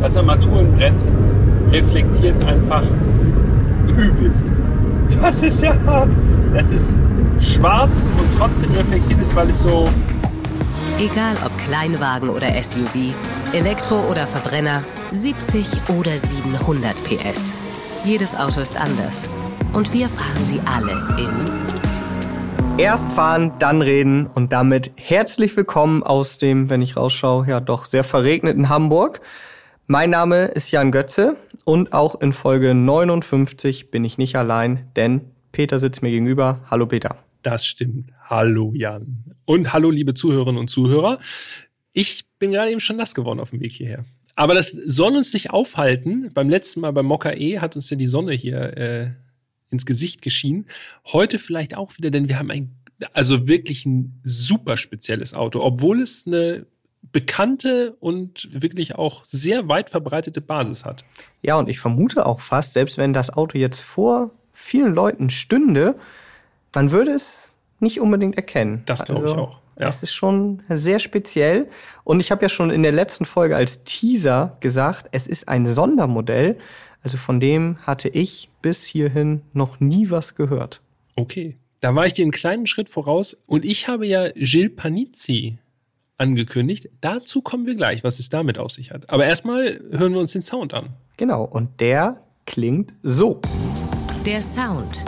Das Armaturenbrett reflektiert einfach übelst. Das ist ja, das ist schwarz und trotzdem reflektiert ist, weil es so. Egal ob Kleinwagen oder SUV, Elektro oder Verbrenner, 70 oder 700 PS. Jedes Auto ist anders. Und wir fahren sie alle in. Erst fahren, dann reden und damit herzlich willkommen aus dem, wenn ich rausschaue, ja doch sehr verregneten Hamburg. Mein Name ist Jan Götze und auch in Folge 59 bin ich nicht allein, denn Peter sitzt mir gegenüber. Hallo Peter. Das stimmt. Hallo Jan. Und hallo liebe Zuhörerinnen und Zuhörer. Ich bin gerade eben schon nass geworden auf dem Weg hierher. Aber das soll uns nicht aufhalten. Beim letzten Mal beim Mokka E hat uns ja die Sonne hier äh, ins Gesicht geschienen. Heute vielleicht auch wieder, denn wir haben ein, also wirklich ein super spezielles Auto, obwohl es eine bekannte und wirklich auch sehr weit verbreitete Basis hat. Ja, und ich vermute auch fast, selbst wenn das Auto jetzt vor vielen Leuten stünde, man würde es nicht unbedingt erkennen. Das glaube also, ich auch. Ja. Es ist schon sehr speziell. Und ich habe ja schon in der letzten Folge als Teaser gesagt, es ist ein Sondermodell. Also von dem hatte ich bis hierhin noch nie was gehört. Okay. Da war ich dir einen kleinen Schritt voraus. Und ich habe ja Gilles Panizzi angekündigt. Dazu kommen wir gleich, was es damit auf sich hat. Aber erstmal hören wir uns den Sound an. Genau, und der klingt so. Der Sound.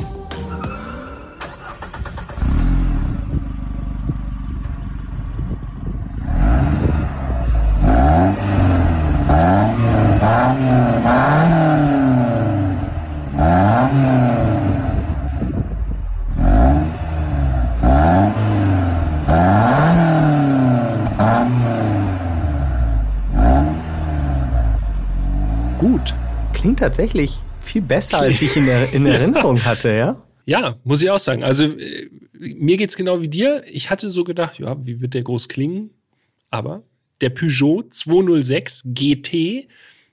Klingt tatsächlich viel besser, als ich in, der, in Erinnerung hatte, ja? Ja, muss ich auch sagen. Also äh, mir geht's genau wie dir. Ich hatte so gedacht, ja, wie wird der groß klingen? Aber der Peugeot 206 GT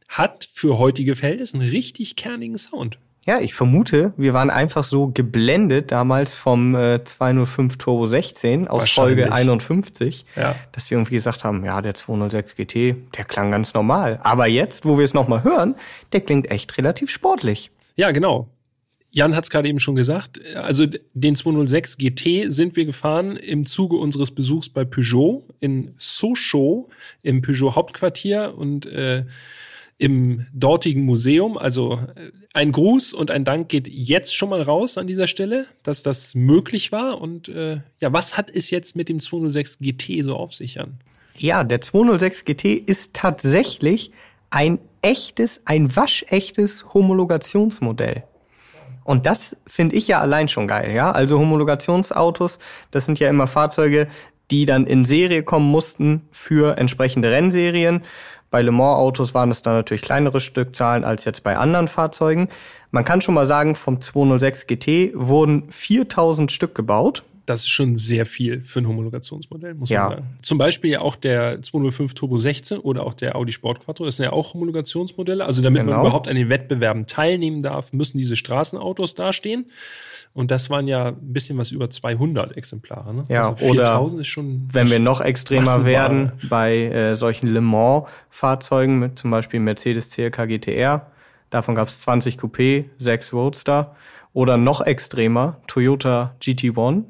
hat für heutige Verhältnisse einen richtig kernigen Sound. Ja, ich vermute, wir waren einfach so geblendet damals vom äh, 205 Turbo 16 aus Folge 51, ja. dass wir irgendwie gesagt haben, ja, der 206 GT, der klang ganz normal. Aber jetzt, wo wir es nochmal hören, der klingt echt relativ sportlich. Ja, genau. Jan hat es gerade eben schon gesagt. Also den 206 GT sind wir gefahren im Zuge unseres Besuchs bei Peugeot in Sochaux im Peugeot Hauptquartier und äh, im dortigen Museum. Also äh, ein Gruß und ein Dank geht jetzt schon mal raus an dieser Stelle, dass das möglich war. Und äh, ja, was hat es jetzt mit dem 206 GT so auf sich an? Ja, der 206 GT ist tatsächlich ein echtes, ein waschechtes Homologationsmodell. Und das finde ich ja allein schon geil, ja. Also Homologationsautos, das sind ja immer Fahrzeuge, die dann in Serie kommen mussten für entsprechende Rennserien. Bei Le Mans Autos waren es dann natürlich kleinere Stückzahlen als jetzt bei anderen Fahrzeugen. Man kann schon mal sagen, vom 206 GT wurden 4000 Stück gebaut. Das ist schon sehr viel für ein Homologationsmodell, muss ja. man sagen. Zum Beispiel ja auch der 205 Turbo 16 oder auch der Audi Sport Quattro, das sind ja auch Homologationsmodelle. Also damit genau. man überhaupt an den Wettbewerben teilnehmen darf, müssen diese Straßenautos dastehen. Und das waren ja ein bisschen was über 200 Exemplare. Ne? Ja, also oder ist schon wenn wir noch extremer werden, bei äh, solchen Le Mans-Fahrzeugen mit zum Beispiel Mercedes CLK GTR, davon gab es 20 Coupé, 6 Roadster. Oder noch extremer, Toyota GT1.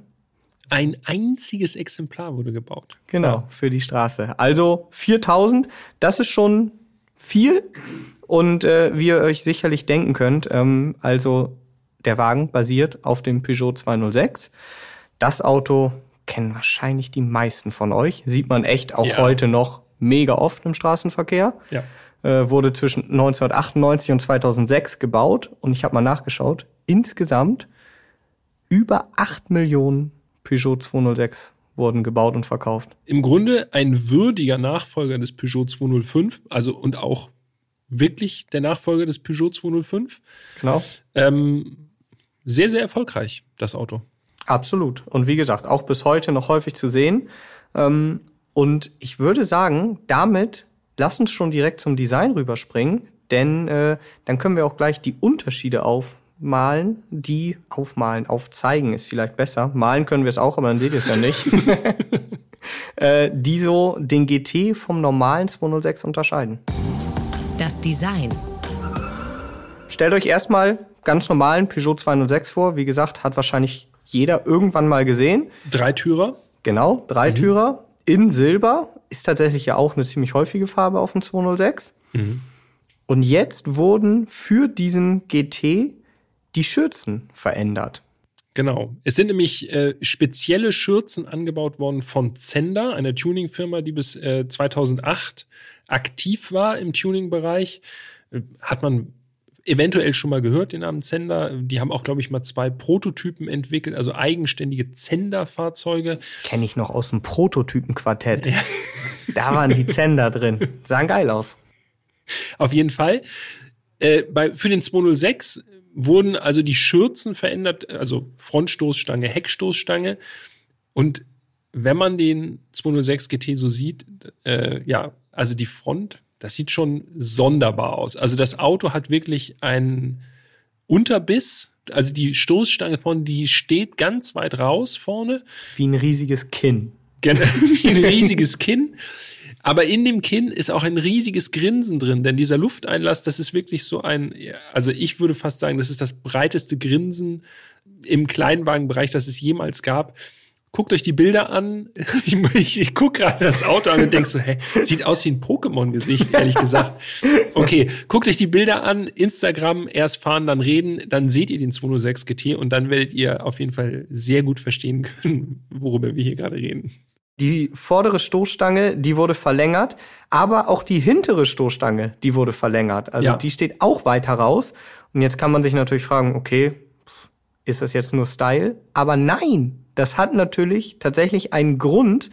Ein einziges Exemplar wurde gebaut. Genau, ja. für die Straße. Also 4000, das ist schon viel. Und äh, wie ihr euch sicherlich denken könnt, ähm, also der Wagen basiert auf dem Peugeot 206. Das Auto kennen wahrscheinlich die meisten von euch. Sieht man echt auch ja. heute noch mega oft im Straßenverkehr. Ja. Äh, wurde zwischen 1998 und 2006 gebaut. Und ich habe mal nachgeschaut. Insgesamt über 8 Millionen Peugeot 206 wurden gebaut und verkauft. Im Grunde ein würdiger Nachfolger des Peugeot 205, also und auch wirklich der Nachfolger des Peugeot 205. Genau. Ähm, sehr, sehr erfolgreich, das Auto. Absolut. Und wie gesagt, auch bis heute noch häufig zu sehen. Ähm, und ich würde sagen, damit lass uns schon direkt zum Design rüberspringen, denn äh, dann können wir auch gleich die Unterschiede aufmalen, die aufmalen, aufzeigen ist vielleicht besser. Malen können wir es auch, aber dann seht ihr es ja nicht. äh, die so den GT vom normalen 206 unterscheiden. Das Design. Stellt euch erstmal ganz normalen Peugeot 206 vor. Wie gesagt, hat wahrscheinlich jeder irgendwann mal gesehen. Dreitürer. Genau, Dreitürer in Silber. Ist tatsächlich ja auch eine ziemlich häufige Farbe auf dem 206. Und jetzt wurden für diesen GT die Schürzen verändert. Genau. Es sind nämlich äh, spezielle Schürzen angebaut worden von Zender, einer Tuningfirma, die bis äh, 2008 aktiv war im Tuning-Bereich. Äh, hat man eventuell schon mal gehört, den Namen Zender. Die haben auch, glaube ich, mal zwei Prototypen entwickelt, also eigenständige Zender-Fahrzeuge. Kenne ich noch aus dem Prototypenquartett. Da waren die Zender drin. Sahen geil aus. Auf jeden Fall. Äh, bei, für den 206 wurden also die Schürzen verändert, also Frontstoßstange, Heckstoßstange. Und wenn man den 206 GT so sieht, äh, ja, also die Front, das sieht schon sonderbar aus. Also das Auto hat wirklich einen Unterbiss. Also die Stoßstange von, die steht ganz weit raus vorne. Wie ein riesiges Kinn. Gen- Wie ein riesiges Kinn. Aber in dem Kinn ist auch ein riesiges Grinsen drin, denn dieser Lufteinlass, das ist wirklich so ein, also ich würde fast sagen, das ist das breiteste Grinsen im Kleinwagenbereich, das es jemals gab. Guckt euch die Bilder an. Ich, ich, ich gucke gerade das Auto an und denk so, hä, sieht aus wie ein Pokémon-Gesicht, ehrlich gesagt. Okay, guckt euch die Bilder an, Instagram, erst fahren, dann reden, dann seht ihr den 206 GT und dann werdet ihr auf jeden Fall sehr gut verstehen können, worüber wir hier gerade reden. Die vordere Stoßstange, die wurde verlängert, aber auch die hintere Stoßstange, die wurde verlängert. Also Ja. die steht auch weiter raus. Und jetzt kann man sich natürlich fragen, okay, ist das jetzt nur Style? Aber nein, das hat natürlich tatsächlich einen Grund,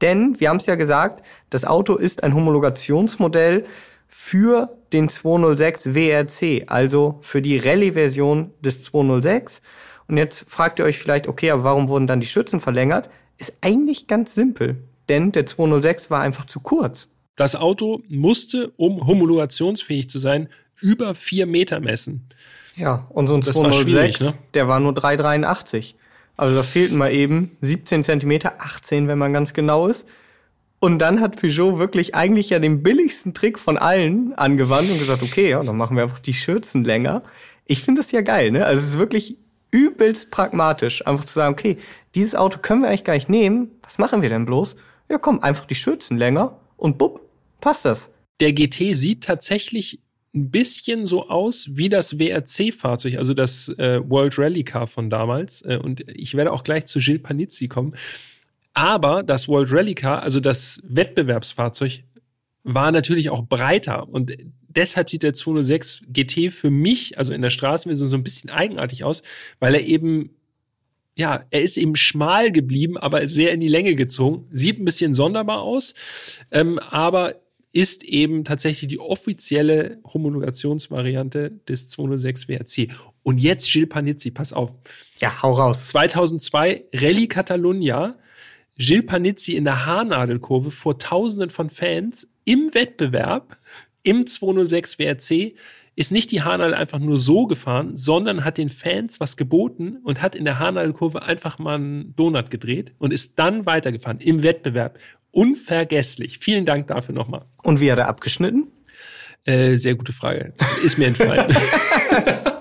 denn wir haben es ja gesagt, das Auto ist ein Homologationsmodell für den 206 WRC, also für die Rallye-Version des 206. Und jetzt fragt ihr euch vielleicht, okay, aber warum wurden dann die Schützen verlängert? Ist eigentlich ganz simpel, denn der 206 war einfach zu kurz. Das Auto musste, um homologationsfähig zu sein, über vier Meter messen. Ja, und so ein Das war 206, schwierig, ne? der war nur 3,83. Also da fehlten mal eben 17 Zentimeter, 18, wenn man ganz genau ist. Und dann hat Peugeot wirklich eigentlich ja den billigsten Trick von allen angewandt und gesagt, okay, ja, dann machen wir einfach die Schürzen länger. Ich finde das ja geil, ne? Also es ist wirklich übelst pragmatisch, einfach zu sagen, okay, dieses Auto können wir eigentlich gar nicht nehmen. Was machen wir denn bloß? Ja, komm, einfach die Schürzen länger und bupp, passt das. Der GT sieht tatsächlich ein bisschen so aus wie das WRC-Fahrzeug, also das äh, World Rally Car von damals. Äh, und ich werde auch gleich zu Gilles Panizzi kommen. Aber das World Rally Car, also das Wettbewerbsfahrzeug, war natürlich auch breiter. Und deshalb sieht der 206 GT für mich, also in der Straßenversion, so ein bisschen eigenartig aus, weil er eben ja, er ist eben schmal geblieben, aber sehr in die Länge gezogen. Sieht ein bisschen sonderbar aus, ähm, aber ist eben tatsächlich die offizielle Homologationsvariante des 206 WRC. Und jetzt Gilles Panizzi, pass auf. Ja, hau raus. 2002 Rallye Catalunya, Gilles Panizzi in der Haarnadelkurve vor Tausenden von Fans im Wettbewerb im 206 WRC ist nicht die Haarnadel einfach nur so gefahren, sondern hat den Fans was geboten und hat in der Haarnadelkurve einfach mal einen Donut gedreht und ist dann weitergefahren im Wettbewerb. Unvergesslich. Vielen Dank dafür nochmal. Und wie hat er abgeschnitten? Äh, sehr gute Frage. Ist mir entfallen.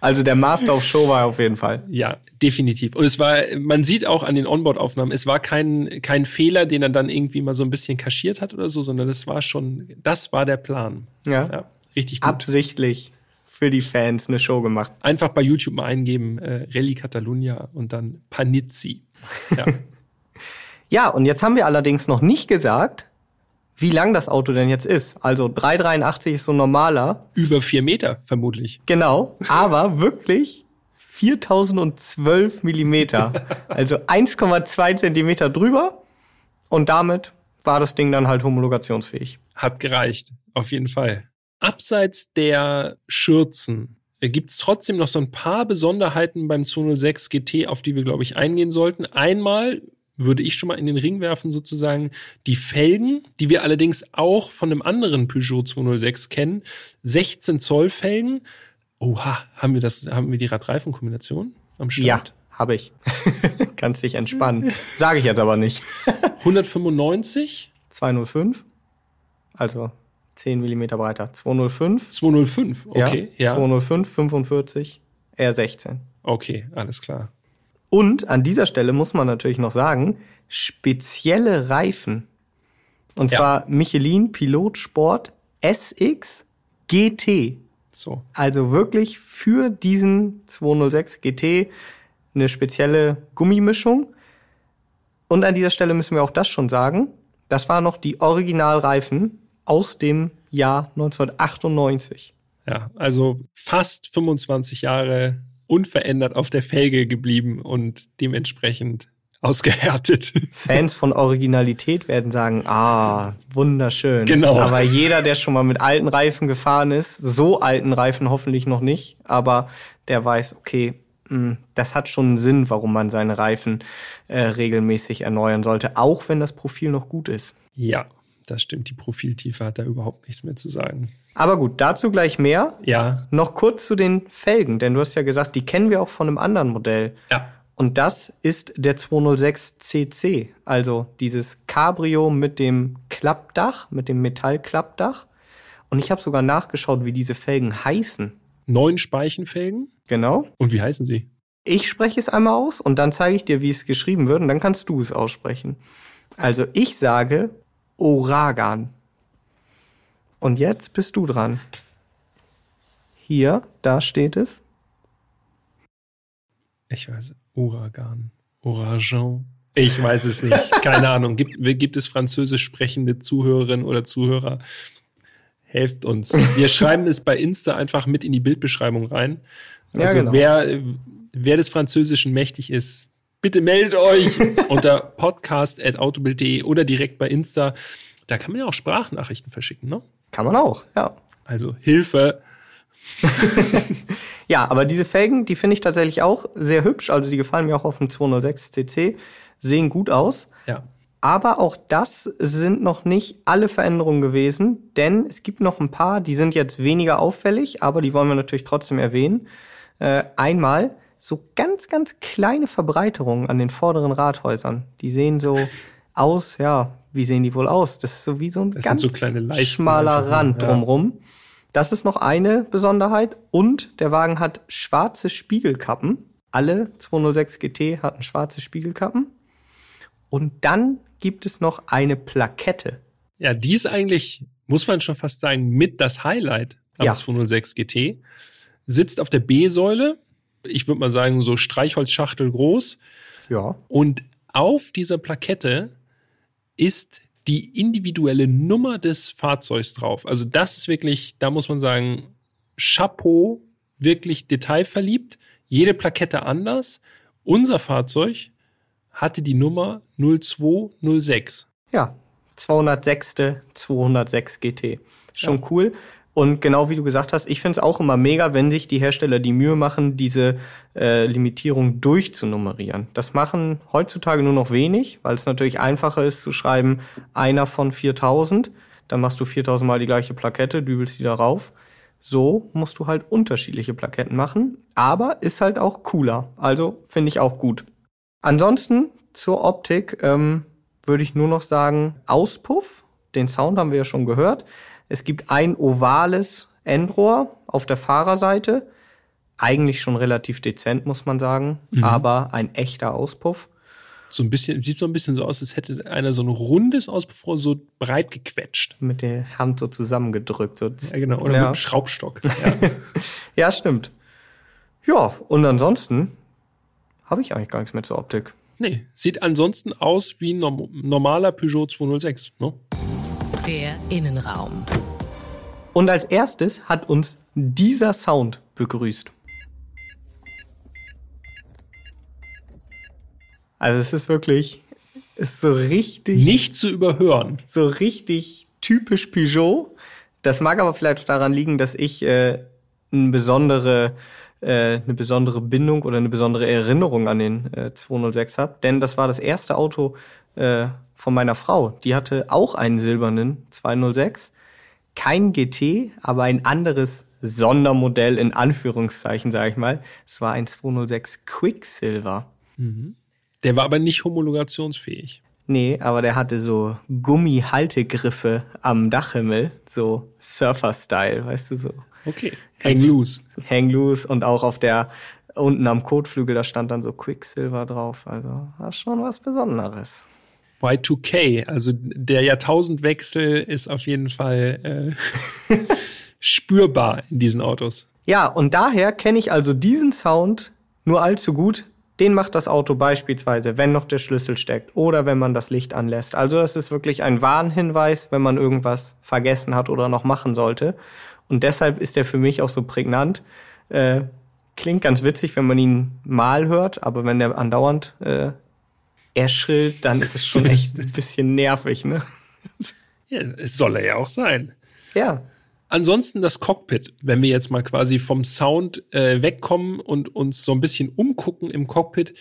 Also der Master of Show war er auf jeden Fall. Ja, definitiv. Und es war, man sieht auch an den Onboard-Aufnahmen, es war kein, kein Fehler, den er dann irgendwie mal so ein bisschen kaschiert hat oder so, sondern das war schon, das war der Plan. Ja. Ja, richtig gut. Absichtlich für die Fans eine Show gemacht. Einfach bei YouTube mal eingeben, äh, Rallye Catalunya und dann Panizzi. Ja. Ja, und jetzt haben wir allerdings noch nicht gesagt, wie lang das Auto denn jetzt ist. Also 383 ist so normaler. Über vier Meter, vermutlich. Genau, aber wirklich 4012 Millimeter. Also 1,2 Zentimeter drüber. Und damit war das Ding dann halt homologationsfähig. Hat gereicht, auf jeden Fall. Abseits der Schürzen gibt es trotzdem noch so ein paar Besonderheiten beim 206 GT, auf die wir, glaube ich, eingehen sollten. Einmal würde ich schon mal in den Ring werfen, sozusagen die Felgen, die wir allerdings auch von einem anderen Peugeot 206 kennen. 16 Zoll Felgen. Oha, haben wir das, haben wir die Radreifenkombination am Start? Ja, habe ich. Kannst dich entspannen. Sage ich jetzt aber nicht. 195, 205. Also 10 mm breiter. 205. 205, okay, ja. 205, 45, R16. Okay, alles klar. Und an dieser Stelle muss man natürlich noch sagen, spezielle Reifen. Und Ja. zwar Michelin Pilot Sport SX GT. So. Also wirklich für diesen 206 GT eine spezielle Gummimischung. Und an dieser Stelle müssen wir auch das schon sagen. Das waren noch die Originalreifen aus dem Jahr 1998. Ja, also fast 25 Jahre unverändert auf der Felge geblieben und dementsprechend ausgehärtet. Fans von Originalität werden sagen, ah, wunderschön. Genau. Aber jeder, der schon mal mit alten Reifen gefahren ist, so alten Reifen hoffentlich noch nicht, aber der weiß, okay, mh, das hat schon einen Sinn, warum man seine Reifen äh, regelmäßig erneuern sollte, auch wenn das Profil noch gut ist. Ja, das stimmt. Die Profiltiefe hat da überhaupt nichts mehr zu sagen. Aber gut, dazu gleich mehr. Ja, Noch kurz zu den Felgen, denn du hast ja gesagt, die kennen wir auch von einem anderen Modell. ja. Und das ist der 206 CC, also dieses Cabrio mit dem Klappdach, mit dem Metallklappdach. Und ich habe sogar nachgeschaut, wie diese Felgen heißen. Neun Speichenfelgen. Genau. Und wie heißen sie? Ich spreche es einmal aus und dann zeige ich dir, wie es geschrieben wird und dann kannst du es aussprechen. Also ich sage Oragan. Und jetzt bist du dran. Hier, da steht es. Ich weiß, Uragan, Oragan. Ich weiß es nicht. Keine Ahnung. Gibt, gibt es französisch sprechende Zuhörerinnen oder Zuhörer? Helft uns. Wir schreiben es bei Insta einfach mit in die Bildbeschreibung rein. Ja, Also genau. wer, wer des Französischen mächtig ist, bitte meldet euch unter podcast.autobild.de oder direkt bei Insta. Da kann man ja auch Sprachnachrichten verschicken, ne? Kann man auch, ja. Also Hilfe. Ja, aber diese Felgen, die finde ich tatsächlich auch sehr hübsch. Also die gefallen mir auch auf dem 206 CC. Sehen gut aus. Ja. Aber auch das sind noch nicht alle Veränderungen gewesen, denn es gibt noch ein paar, die sind jetzt weniger auffällig, aber die wollen wir natürlich trotzdem erwähnen. Äh, einmal so ganz, ganz kleine Verbreiterungen an den vorderen Radhäusern. Die sehen so aus, ja, wie sehen die wohl aus? Das ist so wie so ein Das ganz so Leisten schmaler Rand ja. drumrum. Das ist noch eine Besonderheit. Und der Wagen hat schwarze Spiegelkappen. Alle 206 GT hatten schwarze Spiegelkappen. Und dann gibt es noch eine Plakette. Ja, die ist eigentlich, muss man schon fast sagen, mit das Highlight am Ja. 206 GT. Sitzt auf der B-Säule. Ich würde mal sagen, so Streichholzschachtel groß. Ja. Und auf dieser Plakette ist die individuelle Nummer des Fahrzeugs drauf. Also das ist wirklich, da muss man sagen, Chapeau, wirklich detailverliebt. Jede Plakette anders. Unser Fahrzeug hatte die Nummer 0206. Ja. 206. 206 GT. Schon cool. Und genau wie du gesagt hast, ich finde es auch immer mega, wenn sich die Hersteller die Mühe machen, diese äh, Limitierung durchzunummerieren. Das machen heutzutage nur noch wenig, weil es natürlich einfacher ist zu schreiben, einer von 4000. Dann machst du 4000 mal die gleiche Plakette, dübelst die darauf. So musst du halt unterschiedliche Plaketten machen, aber ist halt auch cooler. Also finde ich auch gut. Ansonsten zur Optik ähm, würde ich nur noch sagen, Auspuff. Den Sound haben wir ja schon gehört. Es gibt ein ovales Endrohr auf der Fahrerseite. Eigentlich schon relativ dezent, muss man sagen, aber ein echter Auspuff. So ein bisschen, sieht so ein bisschen so aus, als hätte einer so ein rundes Auspuffrohr so breit gequetscht. Mit der Hand so zusammengedrückt. So Ja, genau. Oder Ja. mit dem Schraubstock. Ja. Ja, stimmt. Ja, und ansonsten habe ich eigentlich gar nichts mehr zur Optik. nee, sieht ansonsten aus wie ein norm- normaler Peugeot 206. Ne? Der Innenraum. Und als erstes hat uns dieser Sound begrüßt. Also es ist wirklich, ist so richtig, Nicht zu überhören. so richtig typisch Peugeot. Das mag aber vielleicht daran liegen, dass ich äh, eine besondere äh, eine besondere Bindung oder eine besondere Erinnerung an den äh, 206 habe, denn das war das erste Auto äh, von meiner Frau. Die hatte auch einen silbernen 206, kein GT, aber ein anderes Sondermodell in Anführungszeichen, sage ich mal. Es war ein 206 Quicksilver. Der war aber nicht homologationsfähig. Nee, aber der hatte so Gummihaltegriffe am Dachhimmel, so Surfer-Style, weißt du so. Okay. Hang loose. Hang loose und auch auf der unten am Kotflügel, da stand dann so Quicksilver drauf. Also war schon was Besonderes. Y2K, also der Jahrtausendwechsel ist auf jeden Fall äh, spürbar in diesen Autos. Ja, und daher kenne ich also diesen Sound nur allzu gut. Den macht das Auto beispielsweise, wenn noch der Schlüssel steckt oder wenn man das Licht anlässt. Also das ist wirklich ein Warnhinweis, wenn man irgendwas vergessen hat oder noch machen sollte. Und deshalb ist er für mich auch so prägnant. Äh, klingt ganz witzig, wenn man ihn mal hört, aber wenn der andauernd äh, erschrillt, dann ist es schon echt ein bisschen nervig, ne? Ja, es soll er ja auch sein. Ja. Ansonsten das Cockpit, wenn wir jetzt mal quasi vom Sound äh, wegkommen und uns so ein bisschen umgucken im Cockpit.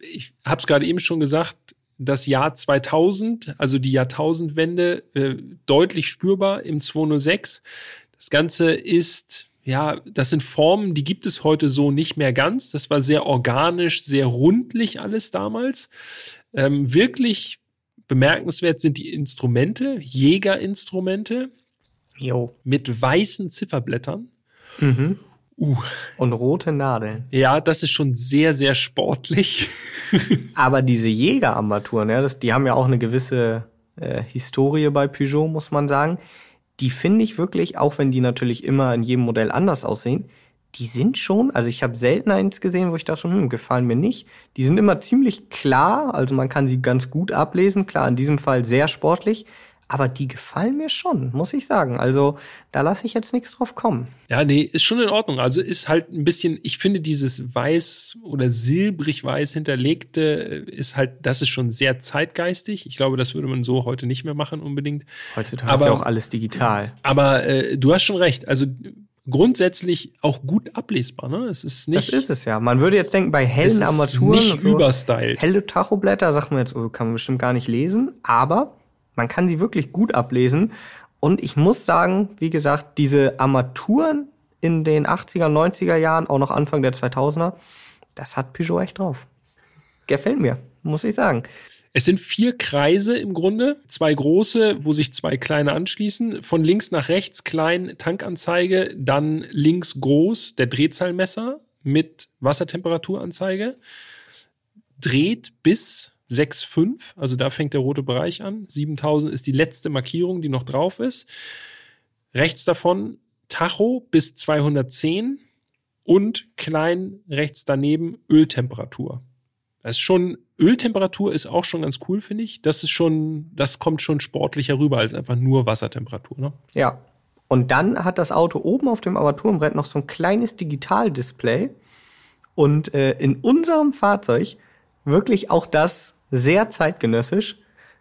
Ich habe es gerade eben schon gesagt, das Jahr 2000, also die Jahrtausendwende, äh, deutlich spürbar im 206. Das Ganze ist, ja, das sind Formen, die gibt es heute so nicht mehr ganz. Das war sehr organisch, sehr rundlich alles damals. Ähm, wirklich bemerkenswert sind die Instrumente, Jägerinstrumente Jo. mit weißen Zifferblättern. Mhm. Uh, Und rote Nadeln. ja, das ist schon sehr, sehr sportlich. Aber diese Jägerarmaturen, ja, das, die haben ja auch eine gewisse äh, Historie bei Peugeot, muss man sagen. Die finde ich wirklich, auch wenn die natürlich immer in jedem Modell anders aussehen, die sind schon, also ich habe selten eins gesehen, wo ich dachte, hm, gefallen mir nicht. Die sind immer ziemlich klar, also man kann sie ganz gut ablesen. Klar, in diesem Fall sehr sportlich, aber die gefallen mir schon, muss ich sagen. Also da lasse ich jetzt nichts drauf kommen. Ja, nee, ist schon in Ordnung. Also ist halt ein bisschen, ich finde dieses weiß oder silbrig-weiß hinterlegte äh, ist halt, das ist schon sehr zeitgeistig. Ich glaube, das würde man so heute nicht mehr machen unbedingt. Heutzutage Aber- ist ja auch alles digital. Aber äh, du hast schon recht. Also grundsätzlich auch gut ablesbar. Ne? Es ist nicht, Das ist es ja. Man würde jetzt denken, bei hellen Armaturen nicht so, überstylt. helle Tachoblätter, sagt man jetzt, oh, kann man bestimmt gar nicht lesen, aber man kann sie wirklich gut ablesen. Und ich muss sagen, wie gesagt, diese Armaturen in den 80er, 90er Jahren, auch noch Anfang der 2000er, das hat Peugeot echt drauf. Gefällt mir, muss ich sagen. Es sind vier Kreise im Grunde, zwei große, wo sich zwei kleine anschließen. Von links nach rechts klein Tankanzeige, dann links groß der Drehzahlmesser mit Wassertemperaturanzeige. Dreht bis 6,5, also da fängt der rote Bereich an. 7000 ist die letzte Markierung, die noch drauf ist. Rechts davon Tacho bis 210 und klein rechts daneben Öltemperatur. Das ist schon, Öltemperatur ist auch schon ganz cool, finde ich. Das ist schon, das kommt schon sportlicher rüber als einfach nur Wassertemperatur, ne? Ja. Und dann hat das Auto oben auf dem Armaturenbrett noch so ein kleines Digitaldisplay. Und äh, in unserem Fahrzeug wirklich auch das sehr zeitgenössisch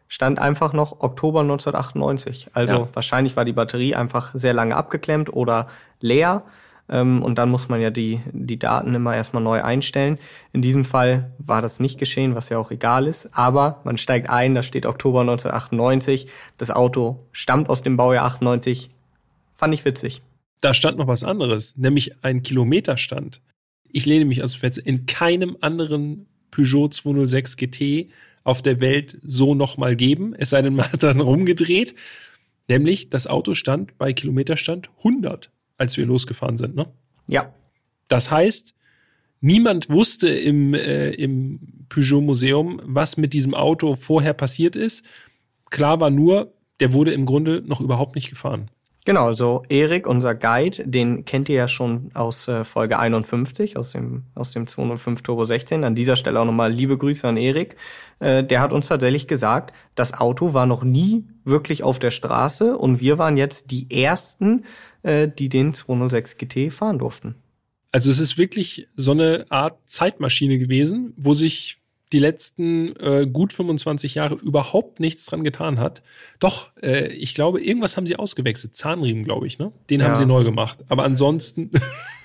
stand einfach noch Oktober 1998. Also Ja. wahrscheinlich war die Batterie einfach sehr lange abgeklemmt oder leer. Ähm, und dann muss man ja die, die Daten immer erstmal neu einstellen. In diesem Fall war das nicht geschehen, was ja auch egal ist. Aber man steigt ein, da steht Oktober 1998. Das Auto stammt aus dem Baujahr 98. Fand ich witzig. Da stand noch was anderes, nämlich ein Kilometerstand. Ich lehne mich aus dem Fenster. In keinem anderen Peugeot 206 GT auf der Welt so nochmal geben. Es sei denn, man hat dann rumgedreht. Nämlich, das Auto stand bei Kilometerstand 100, als wir losgefahren sind, ne? Ja, Das heißt, niemand wusste im, äh, im Peugeot-Museum, was mit diesem Auto vorher passiert ist. Klar war nur, der wurde im Grunde noch überhaupt nicht gefahren. Genau, also Erik, unser Guide, den kennt ihr ja schon aus äh, Folge 51, aus dem, aus dem 205 Turbo 16. An dieser Stelle auch nochmal liebe Grüße an Erik. Äh, der hat uns tatsächlich gesagt, das Auto war noch nie wirklich auf der Straße und wir waren jetzt die Ersten, äh, die den 206 GT fahren durften. Also es ist wirklich so eine Art Zeitmaschine gewesen, wo sich die letzten äh, gut 25 Jahre überhaupt nichts dran getan hat. Doch, äh, ich glaube, irgendwas haben sie ausgewechselt. Zahnriemen, glaube ich, ne? Den haben Ja. sie neu gemacht. Aber ansonsten,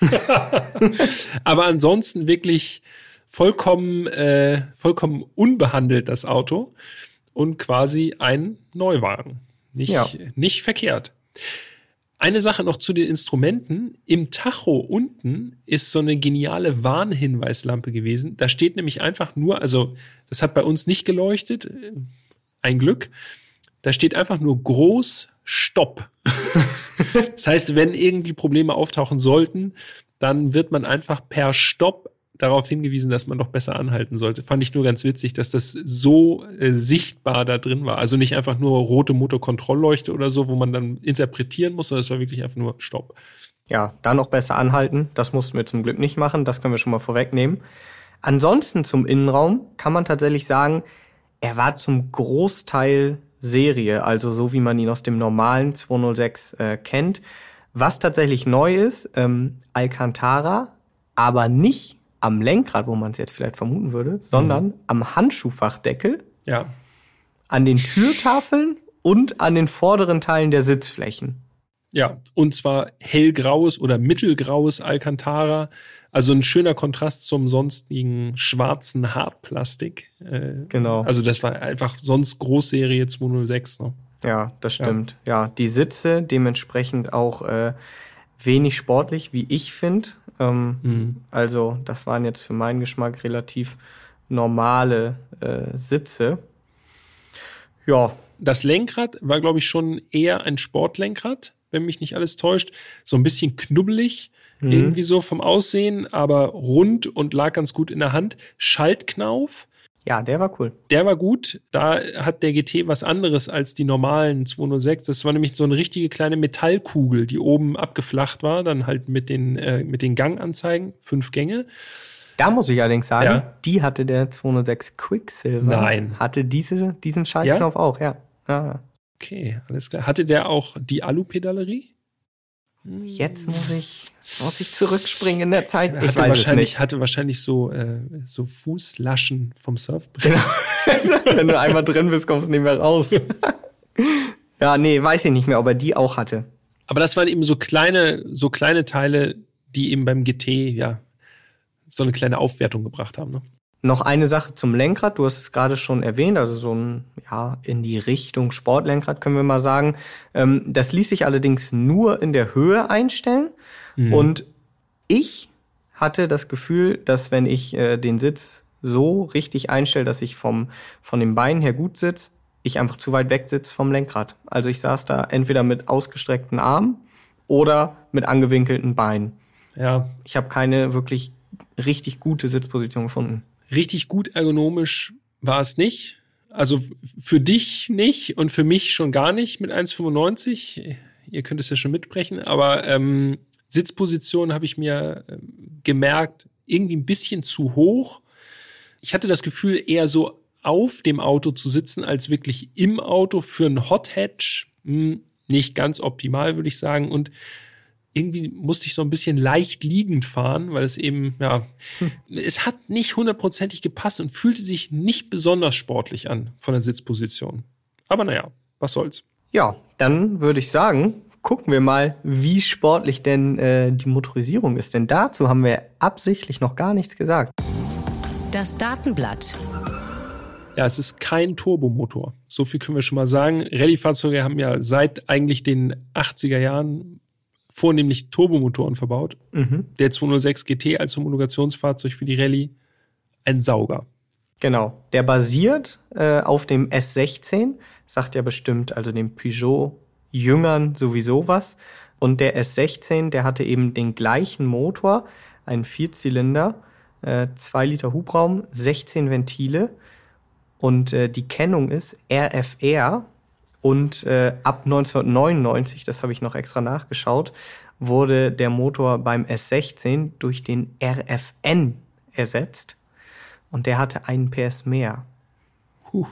aber ansonsten wirklich vollkommen, äh, vollkommen unbehandelt das Auto und quasi ein Neuwagen. Nicht, Ja. nicht verkehrt. Eine Sache noch zu den Instrumenten. Im Tacho unten ist so eine geniale Warnhinweislampe gewesen. Da steht nämlich einfach nur, also das hat bei uns nicht geleuchtet, ein Glück. Da steht einfach nur groß Stopp. das heißt, wenn irgendwie Probleme auftauchen sollten, dann wird man einfach per Stopp darauf hingewiesen, dass man doch besser anhalten sollte. Fand ich nur ganz witzig, dass das so äh, sichtbar da drin war. Also nicht einfach nur rote Motorkontrollleuchte oder so, wo man dann interpretieren muss, sondern es war wirklich einfach nur Stopp. Ja, dann noch besser anhalten. Das mussten wir zum Glück nicht machen. Das können wir schon mal vorwegnehmen. Ansonsten zum Innenraum kann man tatsächlich sagen, er war zum Großteil Serie, also so wie man ihn aus dem normalen 206 äh, kennt. Was tatsächlich neu ist, ähm, Alcantara, aber nicht am Lenkrad, wo man es jetzt vielleicht vermuten würde, sondern mhm. am Handschuhfachdeckel, ja. an den Türtafeln und an den vorderen Teilen der Sitzflächen. Ja, und zwar hellgraues oder mittelgraues Alcantara, also ein schöner Kontrast zum sonstigen schwarzen Hartplastik. Äh, genau. Also das war einfach sonst Großserie 206. Ne? Ja, das stimmt. Ja, ja die Sitze dementsprechend auch äh, wenig sportlich, wie ich finde. Ähm, mhm. Also das waren jetzt für meinen Geschmack relativ normale äh, Sitze. Ja. Das Lenkrad war, glaube ich, schon eher ein Sportlenkrad, wenn mich nicht alles täuscht. So ein bisschen knubbelig, mhm. irgendwie so vom Aussehen, aber rund und lag ganz gut in der Hand. Schaltknauf ja, der war cool. Der war gut. Da hat der GT was anderes als die normalen 206. Das war nämlich so eine richtige kleine Metallkugel, die oben abgeflacht war, dann halt mit den, äh, mit den Ganganzeigen, fünf Gänge. Da muss ich allerdings sagen, ja. die hatte der 206 Quicksilver. Nein. Hatte diese, diesen Schaltknopf ja? auch, ja. ja. Okay, alles klar. Hatte der auch die Alupedalerie? Jetzt muss ich, muss ich zurückspringen in der Zeit. Ich hatte weiß wahrscheinlich, hatte wahrscheinlich so, äh, so Fußlaschen vom Surfbrett. Genau. Wenn du einmal drin bist, kommst du nicht mehr raus. ja, nee, weiß ich nicht mehr, ob er die auch hatte. Aber das waren eben so kleine, so kleine Teile, die eben beim GT, ja, so eine kleine Aufwertung gebracht haben. Ne? Noch eine Sache zum Lenkrad, du hast es gerade schon erwähnt, also so ein, ja, in die Richtung Sportlenkrad können wir mal sagen. Ähm, das ließ sich allerdings nur in der Höhe einstellen. Mhm. Und ich hatte das Gefühl, dass wenn ich äh, den Sitz so richtig einstelle, dass ich vom, von den Beinen her gut sitze, ich einfach zu weit weg sitze vom Lenkrad. Also ich saß da entweder mit ausgestreckten Armen oder mit angewinkelten Beinen. Ja. Ich habe keine wirklich richtig gute Sitzposition gefunden. Richtig gut ergonomisch war es nicht. Also für dich nicht und für mich schon gar nicht mit 1,95. Ihr könnt es ja schon mitbrechen, aber ähm, Sitzposition habe ich mir äh, gemerkt, irgendwie ein bisschen zu hoch. Ich hatte das Gefühl, eher so auf dem Auto zu sitzen, als wirklich im Auto für ein Hot Hatch. Hm, nicht ganz optimal, würde ich sagen. Und irgendwie musste ich so ein bisschen leicht liegend fahren, weil es eben, ja, hm. es hat nicht hundertprozentig gepasst und fühlte sich nicht besonders sportlich an von der Sitzposition. Aber naja, was soll's. Ja, dann würde ich sagen, gucken wir mal, wie sportlich denn äh, die Motorisierung ist. Denn dazu haben wir absichtlich noch gar nichts gesagt. Das Datenblatt. Ja, es ist kein Turbomotor. So viel können wir schon mal sagen. Rallye-Fahrzeuge haben ja seit eigentlich den 80er Jahren vornehmlich Turbomotoren verbaut. Mhm. Der 206 GT als Homologationsfahrzeug für die Rallye ein Sauger. Genau. Der basiert äh, auf dem S16, sagt ja bestimmt, also dem Peugeot Jüngern sowieso was. Und der S16, der hatte eben den gleichen Motor, einen Vierzylinder, äh, 2 Liter Hubraum, 16 Ventile. Und äh, die Kennung ist RFR, und äh, ab 1999, das habe ich noch extra nachgeschaut, wurde der Motor beim S16 durch den RFN ersetzt. Und der hatte einen PS mehr. Puh.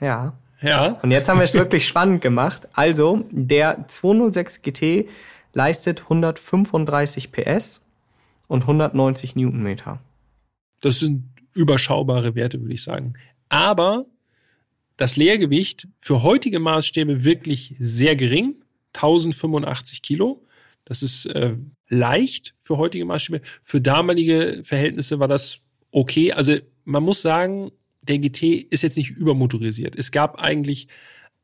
Ja. Ja. Und jetzt haben wir es wirklich spannend gemacht. Also, der 206 GT leistet 135 PS und 190 Newtonmeter. Das sind überschaubare Werte, würde ich sagen. Aber das Leergewicht für heutige Maßstäbe wirklich sehr gering, 1085 Kilo. Das ist äh, leicht für heutige Maßstäbe. Für damalige Verhältnisse war das okay. Also man muss sagen, der GT ist jetzt nicht übermotorisiert. Es gab eigentlich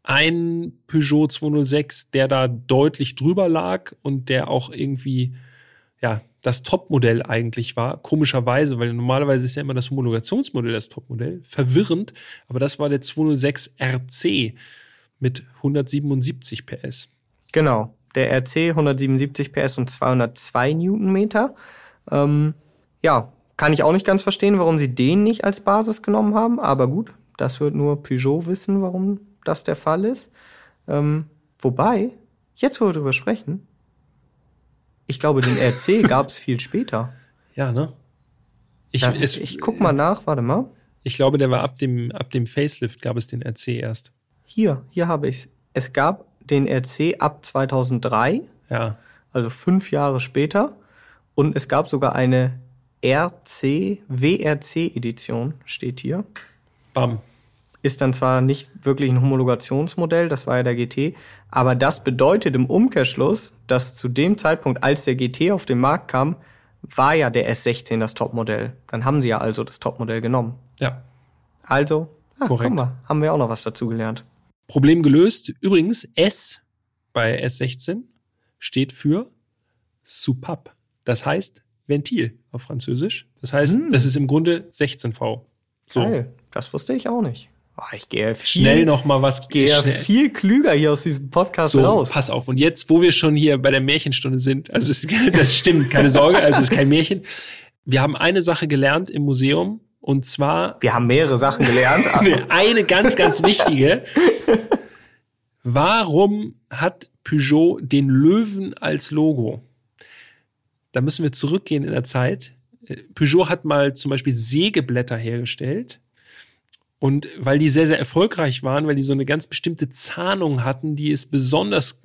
ein Peugeot 206, der da deutlich drüber lag und der auch irgendwie, ja, das Topmodell eigentlich war. Komischerweise, weil normalerweise ist ja immer das Homologationsmodell das Topmodell. Verwirrend, aber das war der 206 RC mit 177 PS. Genau. Der RC 177 PS und 202 Newtonmeter. Ähm, ja, kann ich auch nicht ganz verstehen, warum sie den nicht als Basis genommen haben, aber gut, das wird nur Peugeot wissen, warum das der Fall ist. Ähm, wobei, jetzt wo wir drüber sprechen, ich glaube, den RC gab es viel später. Ja, ne? Ich, ja, es, ich guck mal nach, warte mal. Ich glaube, der war ab dem, ab dem Facelift gab es den RC erst. Hier, hier habe ich es. gab den RC ab 2003. Ja. Also fünf Jahre später. Und es gab sogar eine RC, WRC-Edition, steht hier. Bam ist dann zwar nicht wirklich ein Homologationsmodell, das war ja der GT, aber das bedeutet im Umkehrschluss, dass zu dem Zeitpunkt, als der GT auf den Markt kam, war ja der S16 das Topmodell. Dann haben sie ja also das Topmodell genommen. Ja. Also, ah, Korrekt. Guck mal, haben wir auch noch was dazu gelernt. Problem gelöst. Übrigens, S bei S16 steht für Soupape. Das heißt Ventil auf Französisch. Das heißt, hm. das ist im Grunde 16V. So. Geil. Das wusste ich auch nicht. Oh, ich gehe viel, schnell noch mal was. Gehe viel klüger hier aus diesem Podcast so, raus. Pass auf. Und jetzt, wo wir schon hier bei der Märchenstunde sind, also es, das stimmt, keine Sorge, also es ist kein Märchen. Wir haben eine Sache gelernt im Museum und zwar. Wir haben mehrere Sachen gelernt. eine ganz, ganz wichtige. Warum hat Peugeot den Löwen als Logo? Da müssen wir zurückgehen in der Zeit. Peugeot hat mal zum Beispiel Sägeblätter hergestellt und weil die sehr, sehr erfolgreich waren, weil die so eine ganz bestimmte Zahnung hatten, die es besonders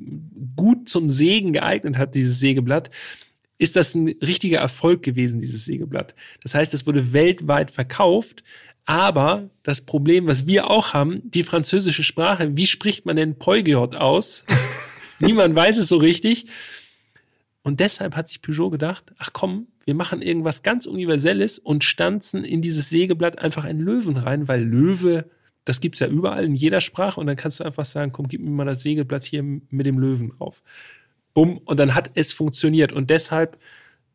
gut zum Sägen geeignet hat, dieses Sägeblatt, ist das ein richtiger Erfolg gewesen, dieses Sägeblatt. Das heißt, es wurde weltweit verkauft, aber das Problem, was wir auch haben, die französische Sprache, wie spricht man denn Poigeot aus? Niemand weiß es so richtig. Und deshalb hat sich Peugeot gedacht, ach komm, wir machen irgendwas ganz Universelles und stanzen in dieses Sägeblatt einfach einen Löwen rein, weil Löwe, das gibt's ja überall in jeder Sprache und dann kannst du einfach sagen, komm, gib mir mal das Sägeblatt hier mit dem Löwen drauf. Bumm, und dann hat es funktioniert und deshalb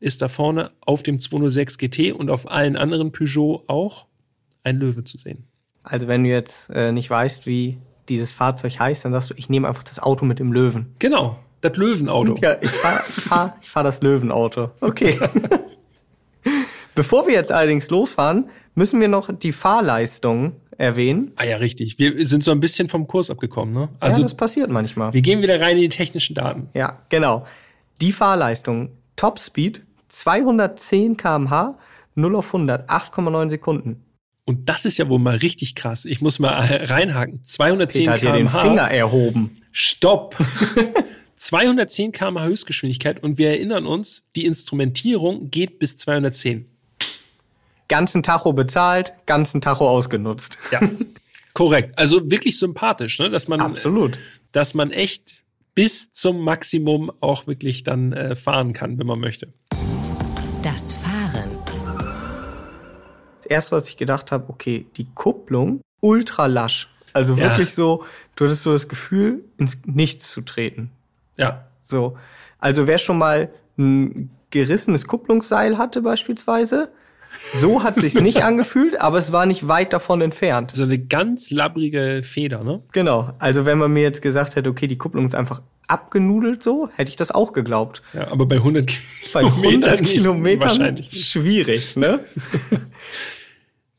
ist da vorne auf dem 206 GT und auf allen anderen Peugeot auch ein Löwe zu sehen. Also wenn du jetzt äh, nicht weißt, wie dieses Fahrzeug heißt, dann sagst du, ich nehme einfach das Auto mit dem Löwen. Genau, das Löwenauto. Ja, ich fahre ich fahr, ich fahr das Löwenauto. Okay. Bevor wir jetzt allerdings losfahren, müssen wir noch die Fahrleistung erwähnen. Ah ja, richtig. Wir sind so ein bisschen vom Kurs abgekommen, ne? Also, ja, das passiert manchmal. Wir gehen wieder rein in die technischen Daten. Ja, genau. Die Fahrleistung, Topspeed, 210 kmh, 0 auf 100, 8,9 Sekunden. Und das ist ja wohl mal richtig krass. Ich muss mal reinhaken. 210 kmh. Hat den Finger erhoben. Stopp. 210 km Höchstgeschwindigkeit und wir erinnern uns, die Instrumentierung geht bis 210. Ganzen Tacho bezahlt, ganzen Tacho ausgenutzt. Ja, korrekt. Also wirklich sympathisch, ne? dass man absolut, dass man echt bis zum Maximum auch wirklich dann äh, fahren kann, wenn man möchte. Das Fahren. Das erste, was ich gedacht habe, okay, die Kupplung ultra lasch. Also ja. wirklich so, du hattest so das Gefühl, ins Nichts zu treten. Ja. So. Also wer schon mal ein gerissenes Kupplungsseil hatte beispielsweise, so hat sich's nicht angefühlt, aber es war nicht weit davon entfernt. So eine ganz labbrige Feder, ne? Genau. Also wenn man mir jetzt gesagt hätte, okay, die Kupplung ist einfach abgenudelt so, hätte ich das auch geglaubt. Ja, aber bei 100 bei 100 Kilometern wahrscheinlich schwierig, ne?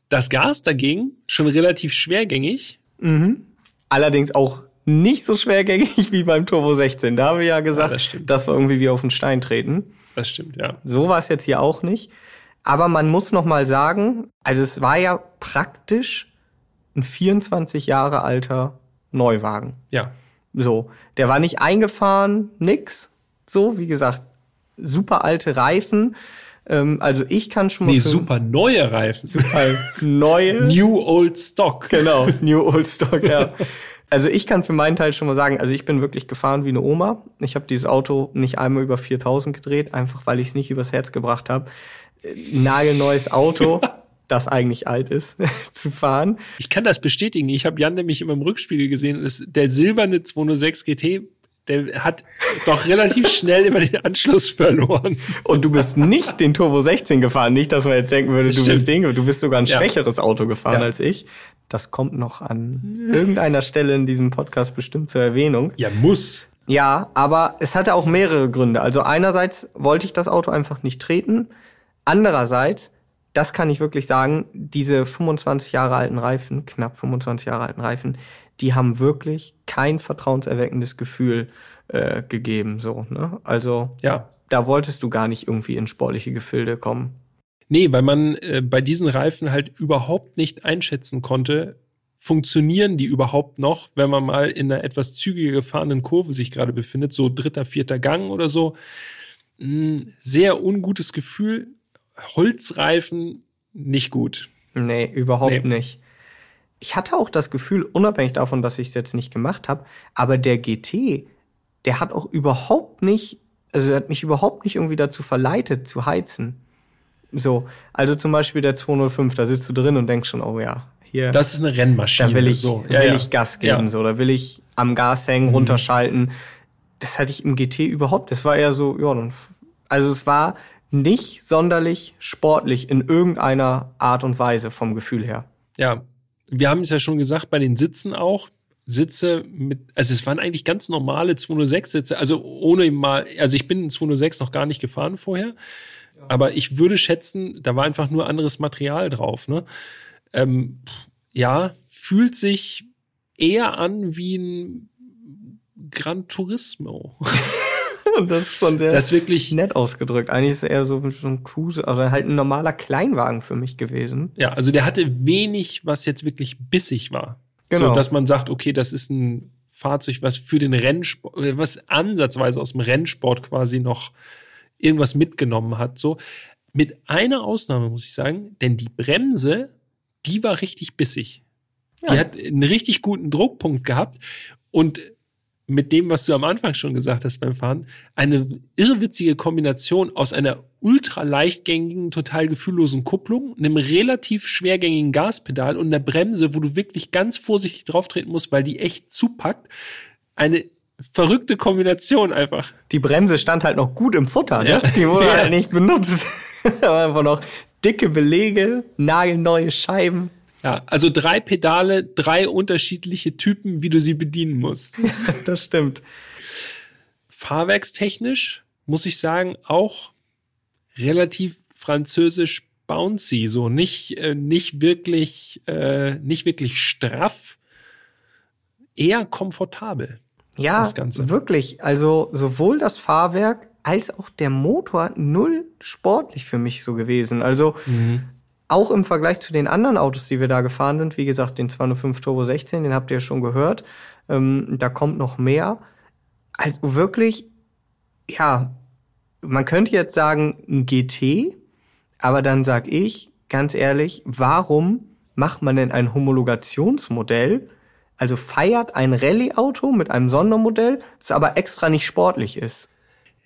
Das Gas dagegen schon relativ schwergängig. Mhm. Allerdings auch nicht so schwergängig wie beim Turbo 16. Da haben wir ja gesagt, ja, das, dass wir irgendwie wie auf den Stein treten. Das stimmt, ja. So war es jetzt hier auch nicht. Aber man muss noch mal sagen, also es war ja praktisch ein 24 Jahre alter Neuwagen. Ja. So, der war nicht eingefahren, nix. So, wie gesagt, super alte Reifen. Ähm, also ich kann schon mal. Nee, super neue Reifen. Super neue. New Old Stock. Genau, New Old Stock, ja. Also ich kann für meinen Teil schon mal sagen, also ich bin wirklich gefahren wie eine Oma. Ich habe dieses Auto nicht einmal über 4000 gedreht, einfach weil ich es nicht übers Herz gebracht habe. Nagelneues Auto. das eigentlich alt ist, zu fahren. Ich kann das bestätigen. Ich habe Jan nämlich immer im Rückspiegel gesehen. Der silberne 206 GT der hat doch relativ schnell immer den Anschluss verloren. Und du bist nicht den Turbo 16 gefahren, nicht, dass man jetzt denken würde, du bist den, du bist sogar ein ja. schwächeres Auto gefahren ja. als ich. Das kommt noch an irgendeiner Stelle in diesem Podcast bestimmt zur Erwähnung. Ja, muss. Ja, aber es hatte auch mehrere Gründe. Also einerseits wollte ich das Auto einfach nicht treten. Andererseits, das kann ich wirklich sagen, diese 25 Jahre alten Reifen, knapp 25 Jahre alten Reifen, die haben wirklich kein vertrauenserweckendes Gefühl äh, gegeben. So, ne? Also ja. da wolltest du gar nicht irgendwie in sportliche Gefilde kommen. Nee, weil man äh, bei diesen Reifen halt überhaupt nicht einschätzen konnte, funktionieren die überhaupt noch, wenn man mal in einer etwas zügiger gefahrenen Kurve sich gerade befindet, so dritter, vierter Gang oder so. Hm, sehr ungutes Gefühl. Holzreifen nicht gut. Nee, überhaupt nee. nicht ich hatte auch das Gefühl, unabhängig davon, dass ich es jetzt nicht gemacht habe, aber der GT, der hat auch überhaupt nicht, also er hat mich überhaupt nicht irgendwie dazu verleitet, zu heizen. So, also zum Beispiel der 205, da sitzt du drin und denkst schon, oh ja, hier. Das ist eine Rennmaschine. Da will ich, so. ja, will ja. ich Gas geben, so, da will ich am Gas hängen, mhm. runterschalten. Das hatte ich im GT überhaupt. Das war eher so, ja, also es war nicht sonderlich sportlich in irgendeiner Art und Weise vom Gefühl her. Ja, wir haben es ja schon gesagt, bei den Sitzen auch. Sitze mit, also es waren eigentlich ganz normale 206 Sitze, also ohne mal, also ich bin in 206 noch gar nicht gefahren vorher, aber ich würde schätzen, da war einfach nur anderes Material drauf, ne? Ähm, ja, fühlt sich eher an wie ein Gran Turismo. das ist schon sehr das ist wirklich nett ausgedrückt. Eigentlich ist er eher so, so ein Cruise, also halt ein normaler Kleinwagen für mich gewesen. Ja, also der hatte wenig, was jetzt wirklich bissig war. Genau. So, dass man sagt, okay, das ist ein Fahrzeug, was für den Rennsport, äh, was ansatzweise aus dem Rennsport quasi noch irgendwas mitgenommen hat. So, mit einer Ausnahme muss ich sagen, denn die Bremse, die war richtig bissig. Ja. Die hat einen richtig guten Druckpunkt gehabt und mit dem, was du am Anfang schon gesagt hast beim Fahren, eine irrwitzige Kombination aus einer ultra leichtgängigen, total gefühllosen Kupplung, einem relativ schwergängigen Gaspedal und einer Bremse, wo du wirklich ganz vorsichtig drauftreten musst, weil die echt zupackt. Eine verrückte Kombination einfach. Die Bremse stand halt noch gut im Futter, ne? Ja. Die wurde ja. halt nicht benutzt. Aber einfach noch dicke Belege, nagelneue Scheiben. Ja, also drei Pedale, drei unterschiedliche Typen, wie du sie bedienen musst. das stimmt. Fahrwerkstechnisch muss ich sagen, auch relativ französisch bouncy, so nicht äh, nicht wirklich äh, nicht wirklich straff, eher komfortabel. Ja, wirklich. Also sowohl das Fahrwerk als auch der Motor null sportlich für mich so gewesen. Also mhm auch im Vergleich zu den anderen Autos, die wir da gefahren sind, wie gesagt, den 205 Turbo 16, den habt ihr ja schon gehört, ähm, da kommt noch mehr. Also wirklich, ja, man könnte jetzt sagen ein GT, aber dann sag ich ganz ehrlich, warum macht man denn ein Homologationsmodell? Also feiert ein Rallye-Auto mit einem Sondermodell, das aber extra nicht sportlich ist.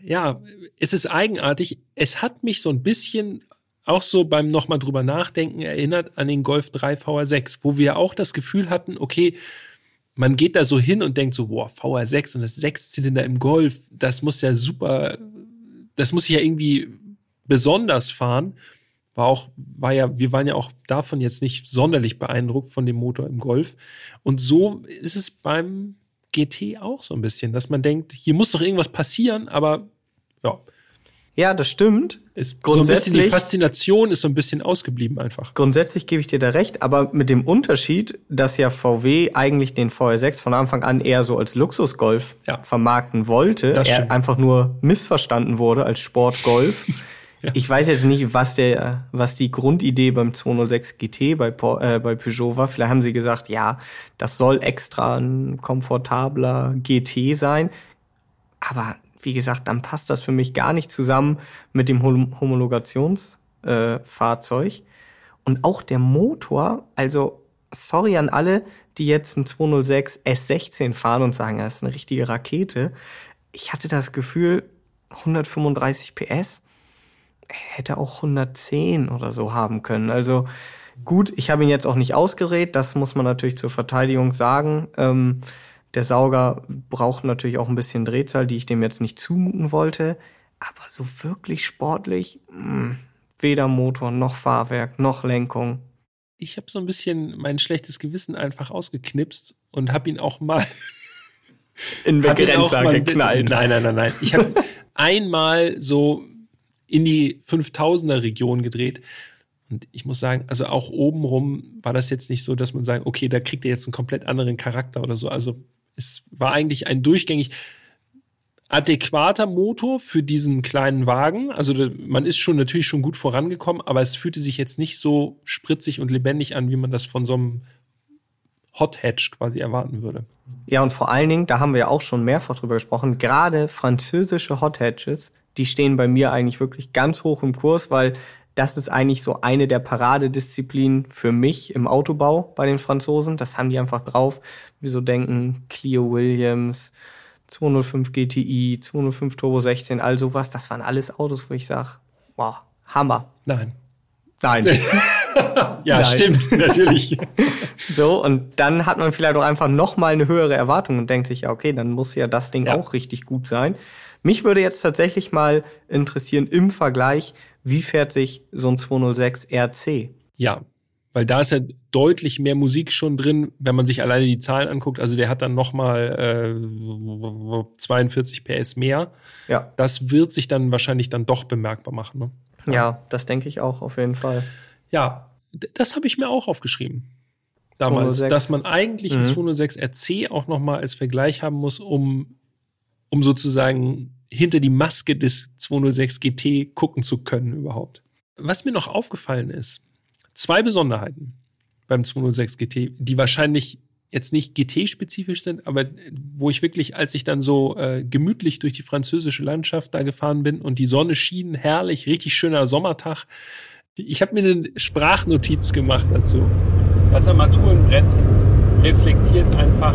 Ja, es ist eigenartig. Es hat mich so ein bisschen auch so beim nochmal drüber nachdenken erinnert an den Golf 3 VR6, wo wir auch das Gefühl hatten, okay, man geht da so hin und denkt so, boah, VR6 und das Sechszylinder im Golf, das muss ja super, das muss ja irgendwie besonders fahren. War auch, war ja, wir waren ja auch davon jetzt nicht sonderlich beeindruckt von dem Motor im Golf. Und so ist es beim GT auch so ein bisschen, dass man denkt, hier muss doch irgendwas passieren, aber ja, ja, das stimmt. Ist grundsätzlich, so ein bisschen die Faszination ist so ein bisschen ausgeblieben einfach. Grundsätzlich gebe ich dir da recht, aber mit dem Unterschied, dass ja VW eigentlich den VR6 von Anfang an eher so als Luxusgolf ja. vermarkten wollte, das er einfach nur missverstanden wurde als Sportgolf. Ich weiß jetzt nicht, was der, was die Grundidee beim 206 GT bei, äh, bei Peugeot war. Vielleicht haben sie gesagt, ja, das soll extra ein komfortabler GT sein. Aber wie gesagt, dann passt das für mich gar nicht zusammen mit dem Homologationsfahrzeug. Äh, und auch der Motor, also sorry an alle, die jetzt ein 206 S16 fahren und sagen, das ist eine richtige Rakete. Ich hatte das Gefühl, 135 PS. Hätte auch 110 oder so haben können. Also gut, ich habe ihn jetzt auch nicht ausgerät, das muss man natürlich zur Verteidigung sagen. Ähm, der Sauger braucht natürlich auch ein bisschen Drehzahl, die ich dem jetzt nicht zumuten wollte. Aber so wirklich sportlich, mh, hm, weder Motor noch Fahrwerk noch Lenkung. Ich habe so ein bisschen mein schlechtes Gewissen einfach ausgeknipst und habe ihn auch mal in Begrenzer geknallt. Nein, nein, nein, nein. Ich habe einmal so in die 5000er Region gedreht. Und ich muss sagen, also auch obenrum war das jetzt nicht so, dass man sagt, okay, da kriegt er jetzt einen komplett anderen Charakter oder so. Also es war eigentlich ein durchgängig adäquater Motor für diesen kleinen Wagen. Also man ist schon natürlich schon gut vorangekommen, aber es fühlte sich jetzt nicht so spritzig und lebendig an, wie man das von so einem Hot Hatch quasi erwarten würde. Ja, und vor allen Dingen, da haben wir ja auch schon mehrfach drüber gesprochen, gerade französische Hot Hatches, die stehen bei mir eigentlich wirklich ganz hoch im Kurs, weil das ist eigentlich so eine der Paradedisziplinen für mich im Autobau bei den Franzosen. Das haben die einfach drauf. Wir so denken, Clio Williams, 205 GTI, 205 Turbo 16, all sowas. Das waren alles Autos, wo ich sage, wow, Hammer. Nein. Nein. ja, Nein. stimmt, natürlich. so, und dann hat man vielleicht auch einfach noch mal eine höhere Erwartung und denkt sich, ja, okay, dann muss ja das Ding ja. auch richtig gut sein. Mich würde jetzt tatsächlich mal interessieren im Vergleich, wie fährt sich so ein 206 RC? Ja, weil da ist ja deutlich mehr Musik schon drin, wenn man sich alleine die Zahlen anguckt. Also der hat dann noch mal äh, 42 PS mehr. Ja. Das wird sich dann wahrscheinlich dann doch bemerkbar machen. Ne? Ja. ja, das denke ich auch auf jeden Fall. Ja, das habe ich mir auch aufgeschrieben. Damals, 206. dass man eigentlich mhm. ein 206 RC auch noch mal als Vergleich haben muss, um, um sozusagen hinter die Maske des 206 GT gucken zu können überhaupt. Was mir noch aufgefallen ist, zwei Besonderheiten beim 206 GT, die wahrscheinlich jetzt nicht GT-spezifisch sind, aber wo ich wirklich, als ich dann so äh, gemütlich durch die französische Landschaft da gefahren bin und die Sonne schien, herrlich, richtig schöner Sommertag. Ich habe mir eine Sprachnotiz gemacht dazu. Das Armaturenbrett reflektiert einfach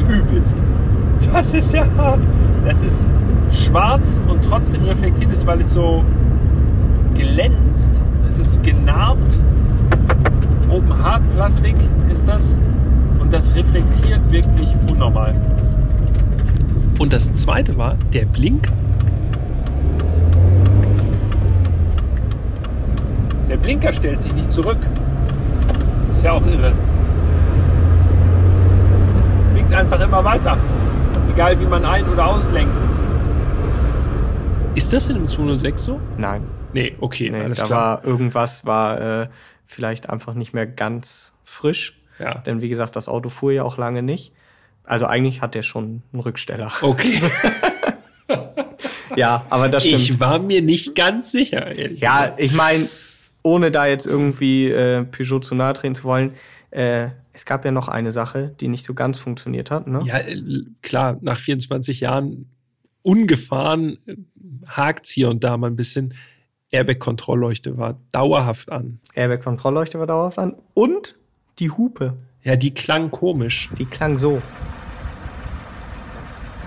übelst. Das ist ja hart. Das ist schwarz und trotzdem reflektiert ist, weil es so glänzt. Es ist genarbt. Open Hard Plastik ist das und das reflektiert wirklich unnormal. Und das zweite war der Blinker. Der Blinker stellt sich nicht zurück. Ist ja auch irre. Blinkt einfach immer weiter. Egal wie man ein- oder auslenkt. Ist das in dem 206 so? Nein. Nee, okay, nee, alles da klar. war irgendwas war äh, vielleicht einfach nicht mehr ganz frisch ja. Denn wie gesagt, das Auto fuhr ja auch lange nicht. Also eigentlich hat der schon einen Rücksteller. Okay. ja, aber das stimmt. Ich war mir nicht ganz sicher. Ehrlich ja, gesagt. ich meine, ohne da jetzt irgendwie äh, Peugeot zu nahe treten zu wollen, äh, es gab ja noch eine Sache, die nicht so ganz funktioniert hat. Ne? Ja, äh, klar, nach 24 Jahren ungefahren äh, hakt's hier und da mal ein bisschen. Airbag-Kontrollleuchte war dauerhaft an. Airbag-Kontrollleuchte war dauerhaft an. Und die Hupe. Ja, die klang komisch. Die klang so.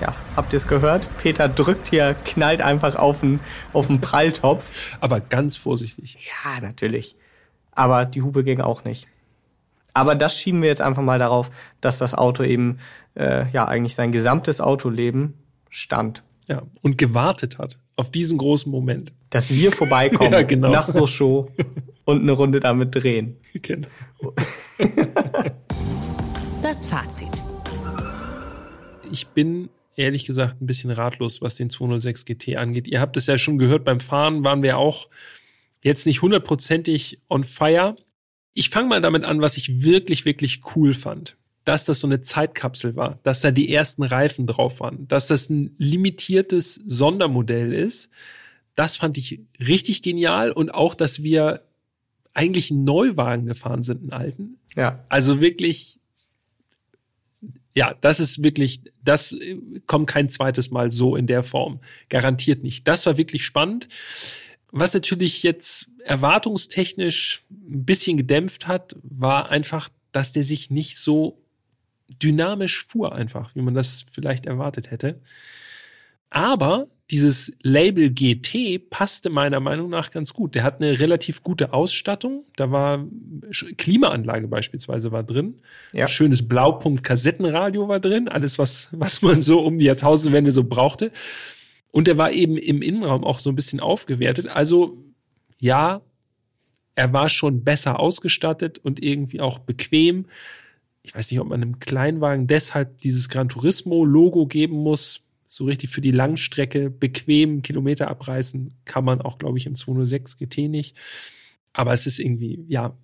Ja, habt ihr es gehört? Peter drückt hier, knallt einfach auf den, auf den Pralltopf. Aber ganz vorsichtig. Ja, natürlich. Aber die Hupe ging auch nicht. Aber das schieben wir jetzt einfach mal darauf, dass das Auto eben äh, ja eigentlich sein gesamtes Autoleben stand. Ja, und gewartet hat auf diesen großen Moment. Dass wir vorbeikommen ja, genau. nach so Show und eine Runde damit drehen. Genau. Das Fazit. Ich bin ehrlich gesagt ein bisschen ratlos, was den 206 GT angeht. Ihr habt es ja schon gehört, beim Fahren waren wir auch jetzt nicht hundertprozentig on fire. Ich fange mal damit an, was ich wirklich, wirklich cool fand dass das so eine Zeitkapsel war, dass da die ersten Reifen drauf waren, dass das ein limitiertes Sondermodell ist. Das fand ich richtig genial und auch, dass wir eigentlich einen Neuwagen gefahren sind, einen alten. Ja. Also wirklich, ja, das ist wirklich, das kommt kein zweites Mal so in der Form. Garantiert nicht. Das war wirklich spannend. Was natürlich jetzt erwartungstechnisch ein bisschen gedämpft hat, war einfach, dass der sich nicht so dynamisch fuhr einfach, wie man das vielleicht erwartet hätte. Aber dieses Label GT passte meiner Meinung nach ganz gut. Der hat eine relativ gute Ausstattung. Da war Klimaanlage beispielsweise war drin. Ja. Schönes Blaupunkt-Kassettenradio war drin. Alles, was, was man so um die Jahrtausendwende so brauchte. Und der war eben im Innenraum auch so ein bisschen aufgewertet. Also, ja, er war schon besser ausgestattet und irgendwie auch bequem. Ich weiß nicht, ob man einem Kleinwagen deshalb dieses Gran Turismo-Logo geben muss so richtig für die Langstrecke bequem Kilometer abreißen kann man auch, glaube ich, im 206 GT nicht. Aber es ist irgendwie, ja,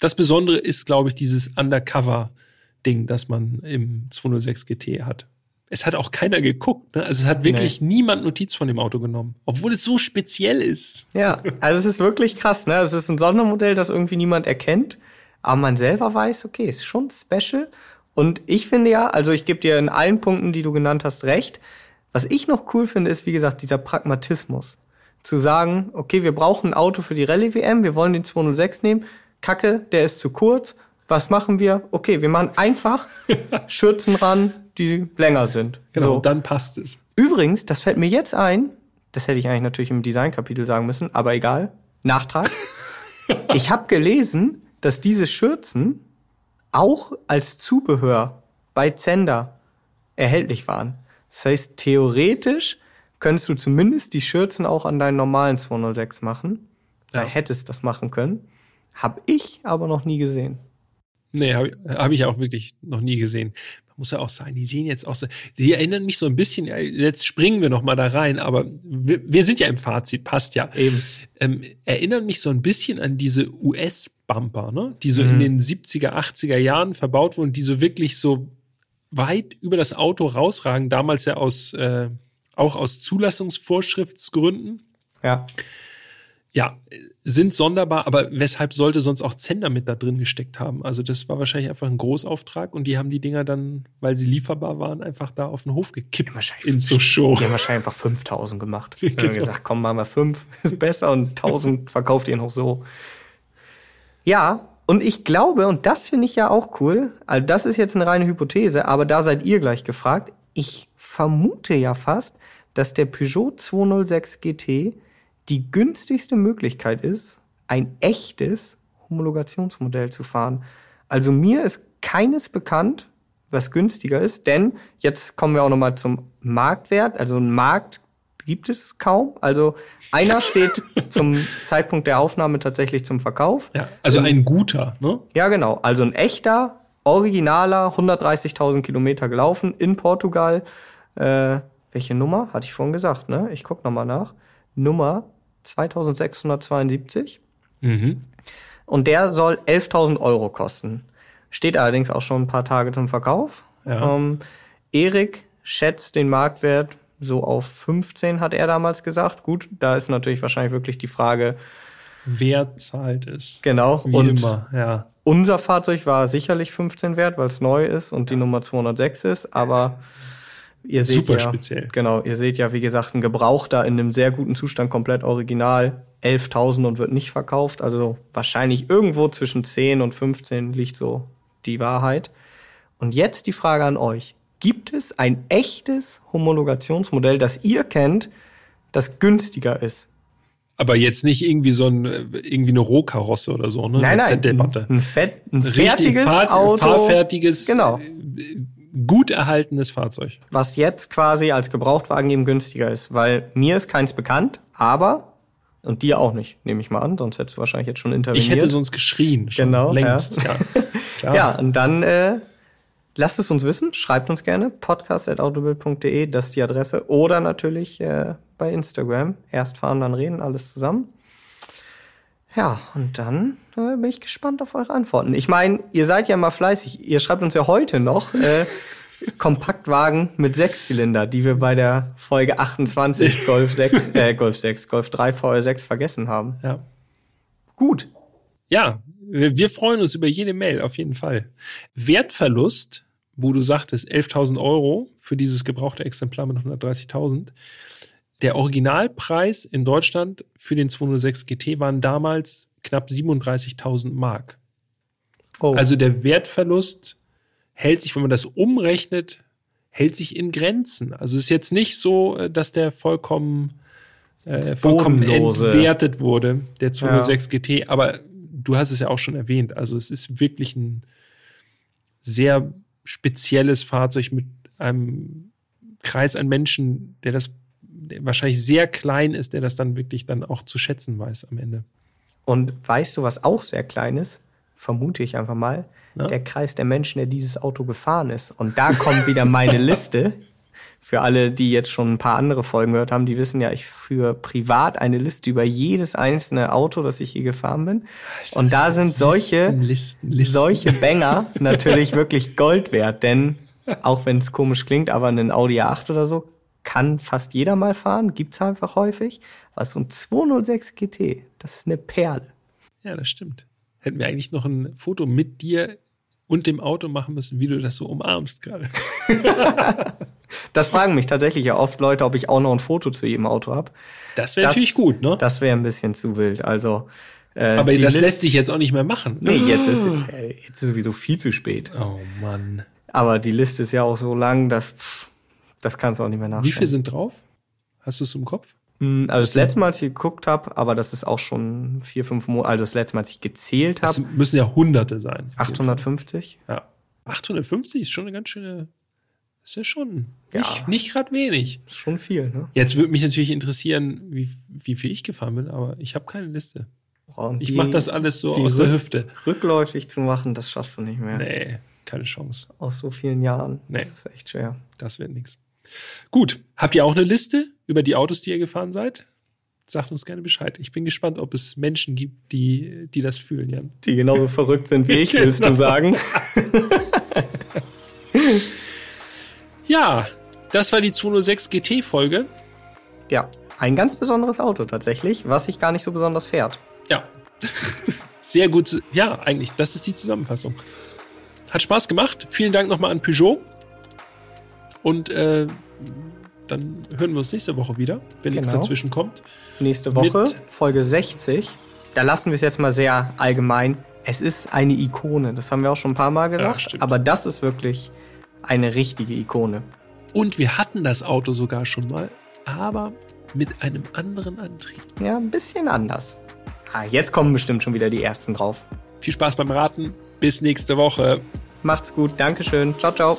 das Besondere ist, glaube ich, dieses Undercover-Ding, das man im 206 GT hat. Es hat auch keiner geguckt. Ne? Also es hat wirklich nee. niemand Notiz von dem Auto genommen, obwohl es so speziell ist. Ja, also es ist wirklich krass. Ne? Es ist ein Sondermodell, das irgendwie niemand erkennt, aber man selber weiß, okay, ist schon special. Und ich finde ja, also ich gebe dir in allen Punkten, die du genannt hast, recht. Was ich noch cool finde, ist, wie gesagt, dieser Pragmatismus. Zu sagen, okay, wir brauchen ein Auto für die Rallye-WM, wir wollen den 206 nehmen. Kacke, der ist zu kurz. Was machen wir? Okay, wir machen einfach Schürzen ran, die länger sind. Genau, so. dann passt es. Übrigens, das fällt mir jetzt ein, das hätte ich eigentlich natürlich im Designkapitel sagen müssen, aber egal. Nachtrag. ich habe gelesen, dass diese Schürzen auch als Zubehör bei Zender erhältlich waren. Das heißt, theoretisch könntest du zumindest die Schürzen auch an deinen normalen 206 machen. Da ja. hättest das machen können. Hab ich aber noch nie gesehen. Nee, habe hab ich auch wirklich noch nie gesehen. Muss ja auch sagen, die sehen jetzt auch so, die erinnern mich so ein bisschen, jetzt springen wir noch mal da rein, aber wir, wir sind ja im Fazit, passt ja. Eben. Ähm, erinnern mich so ein bisschen an diese US-Bumper, ne? die so mhm. in den 70er, 80er Jahren verbaut wurden, die so wirklich so weit über das Auto rausragen, damals ja aus, äh, auch aus Zulassungsvorschriftsgründen. Ja. Ja, sind sonderbar, aber weshalb sollte sonst auch Zender mit da drin gesteckt haben? Also das war wahrscheinlich einfach ein Großauftrag und die haben die Dinger dann, weil sie lieferbar waren, einfach da auf den Hof gekippt ja, in so Show. Die haben wahrscheinlich einfach 5000 gemacht. Die genau. haben gesagt, komm, machen wir 5, ist besser und 1000 verkauft ihr noch so. Ja, und ich glaube, und das finde ich ja auch cool, also das ist jetzt eine reine Hypothese, aber da seid ihr gleich gefragt. Ich vermute ja fast, dass der Peugeot 206 GT die günstigste Möglichkeit ist, ein echtes Homologationsmodell zu fahren. Also mir ist keines bekannt, was günstiger ist, denn jetzt kommen wir auch nochmal zum Marktwert. Also ein Markt gibt es kaum. Also einer steht zum Zeitpunkt der Aufnahme tatsächlich zum Verkauf. Ja, also ein guter, ne? Ja, genau. Also ein echter, originaler, 130.000 Kilometer gelaufen in Portugal. Äh, welche Nummer? Hatte ich vorhin gesagt, ne? Ich guck nochmal nach. Nummer 2672. Mhm. Und der soll 11.000 Euro kosten. Steht allerdings auch schon ein paar Tage zum Verkauf. Ja. Ähm, Erik schätzt den Marktwert so auf 15 hat er damals gesagt. Gut, da ist natürlich wahrscheinlich wirklich die Frage, wer zahlt es. Genau. Wie und immer, ja. Unser Fahrzeug war sicherlich 15 wert, weil es neu ist und die Nummer 206 ist, aber ihr seht Super ja, speziell. Genau, ihr seht ja, wie gesagt, ein Gebrauchter in einem sehr guten Zustand, komplett original, 11.000 und wird nicht verkauft. Also wahrscheinlich irgendwo zwischen 10 und 15 liegt so die Wahrheit. Und jetzt die Frage an euch. Gibt es ein echtes Homologationsmodell, das ihr kennt, das günstiger ist? Aber jetzt nicht irgendwie so ein, irgendwie eine Rohkarosse oder so, ne? Nein, nein, ein, ein, fett, ein fertiges Fahr Auto. Fahrfertiges, genau. Gut erhaltenes Fahrzeug. Was jetzt quasi als Gebrauchtwagen eben günstiger ist, weil mir ist keins bekannt, aber und dir auch nicht, nehme ich mal an, sonst hättest du wahrscheinlich jetzt schon interveniert. Ich hätte sonst geschrien, schon genau, längst. Ja, ja. ja und dann äh, Lasst es uns wissen, schreibt uns gerne, podcast.autobild.de, das ist die Adresse. Oder natürlich äh, bei Instagram. Erst fahren, dann reden, alles zusammen. Ja, und dann äh, bin ich gespannt auf eure Antworten. Ich meine, ihr seid ja mal fleißig. Ihr schreibt uns ja heute noch äh, Kompaktwagen mit Sechszylinder, die wir bei der Folge 28 Golf 6, äh, Golf 6, Golf 3 VR6 vergessen haben. Ja. Gut. Ja, wir freuen uns über jede Mail, auf jeden Fall. Wertverlust wo du sagtest, 11.000 Euro für dieses gebrauchte Exemplar mit 130.000. Der Originalpreis in Deutschland für den 206 GT waren damals knapp 37.000 Mark. Oh. Also der Wertverlust hält sich, wenn man das umrechnet, hält sich in Grenzen. Also es ist jetzt nicht so, äh, dass der vollkommen, äh, vollkommen Bodenlose. entwertet wurde, der 206 GT. Aber du hast es ja auch schon erwähnt. Also es ist wirklich ein sehr spezielles Fahrzeug mit einem Kreis an Menschen, der das wahrscheinlich sehr klein ist, der das dann wirklich dann auch zu schätzen weiß am Ende. Und weißt du, was auch sehr klein ist? Vermute ich einfach mal. Ja. Der Kreis der Menschen, der dieses Auto gefahren ist. Und da kommt wieder meine Liste. Für alle, die jetzt schon ein paar andere Folgen gehört haben, die wissen ja, ich führe privat eine Liste über jedes einzelne Auto, das ich hier gefahren bin. Und da sind solche, Listen, Listen, Listen. solche Banger natürlich wirklich Gold wert, denn auch wenn es komisch klingt, aber einen Audi A8 oder so kann fast jeder mal fahren, gibt's einfach häufig. Aber so ein 206 GT, das ist eine Perle. Ja, das stimmt. Hätten wir eigentlich noch ein Foto mit dir und dem Auto machen müssen, wie du das so umarmst gerade. Das fragen mich tatsächlich ja oft Leute, ob ich auch noch ein Foto zu jedem Auto habe. Das wäre natürlich gut, ne? Das wäre ein bisschen zu wild. Also, äh, Aber das List- lässt sich jetzt auch nicht mehr machen. Nee, jetzt ist, äh, jetzt ist sowieso viel zu spät. Oh Mann. Aber die Liste ist ja auch so lang, dass pff, das kannst du auch nicht mehr nachschauen. Wie viel sind drauf? Hast du es im Kopf? Hm, Also das letzte Mal, als ich geguckt habe, aber das ist auch schon vier, fünf Monate, also das letzte Mal, als ich gezählt Das habe, müssen ja Hunderte sein. 850. Ja. 850 ist schon eine ganz schöne. Ist ja schon Ja. nicht, nicht gerade wenig. Ist Schon viel, ne? Jetzt würde mich natürlich interessieren, wie, wie viel ich gefahren bin, aber ich habe keine Liste. Und Ich mache das alles so aus der Hüfte. Rückläufig zu machen, das schaffst du nicht mehr. Nee, keine Chance. Aus so vielen Jahren. Nee. Das ist echt schwer. Das wird nichts. Gut, habt ihr auch eine Liste über die Autos, die ihr gefahren seid? Sagt uns gerne Bescheid. Ich bin gespannt, ob es Menschen gibt, die, die das fühlen, Jan. Die genauso verrückt sind wie ich, willst Genau. du sagen? Ja, das war die 206 GT-Folge. Ja, ein ganz besonderes Auto tatsächlich, was sich gar nicht so besonders fährt. Ja. Sehr gut. Ja, eigentlich, das ist die Zusammenfassung. Hat Spaß gemacht. Vielen Dank nochmal an Peugeot. Und äh, dann hören wir uns nächste Woche wieder, wenn nichts Genau. dazwischen kommt. Nächste Woche, Mit- Folge 60. Da lassen wir es jetzt mal sehr allgemein. Es ist eine Ikone, das haben wir auch schon ein paar Mal gesagt. stimmt. aber das ist wirklich eine richtige Ikone. Und wir hatten das Auto sogar schon mal, aber mit einem anderen Antrieb. Ja, ein bisschen anders. Ah, jetzt kommen bestimmt schon wieder die ersten drauf. Viel Spaß beim Raten. Bis nächste Woche. Macht's gut, Dankeschön. Ciao, ciao.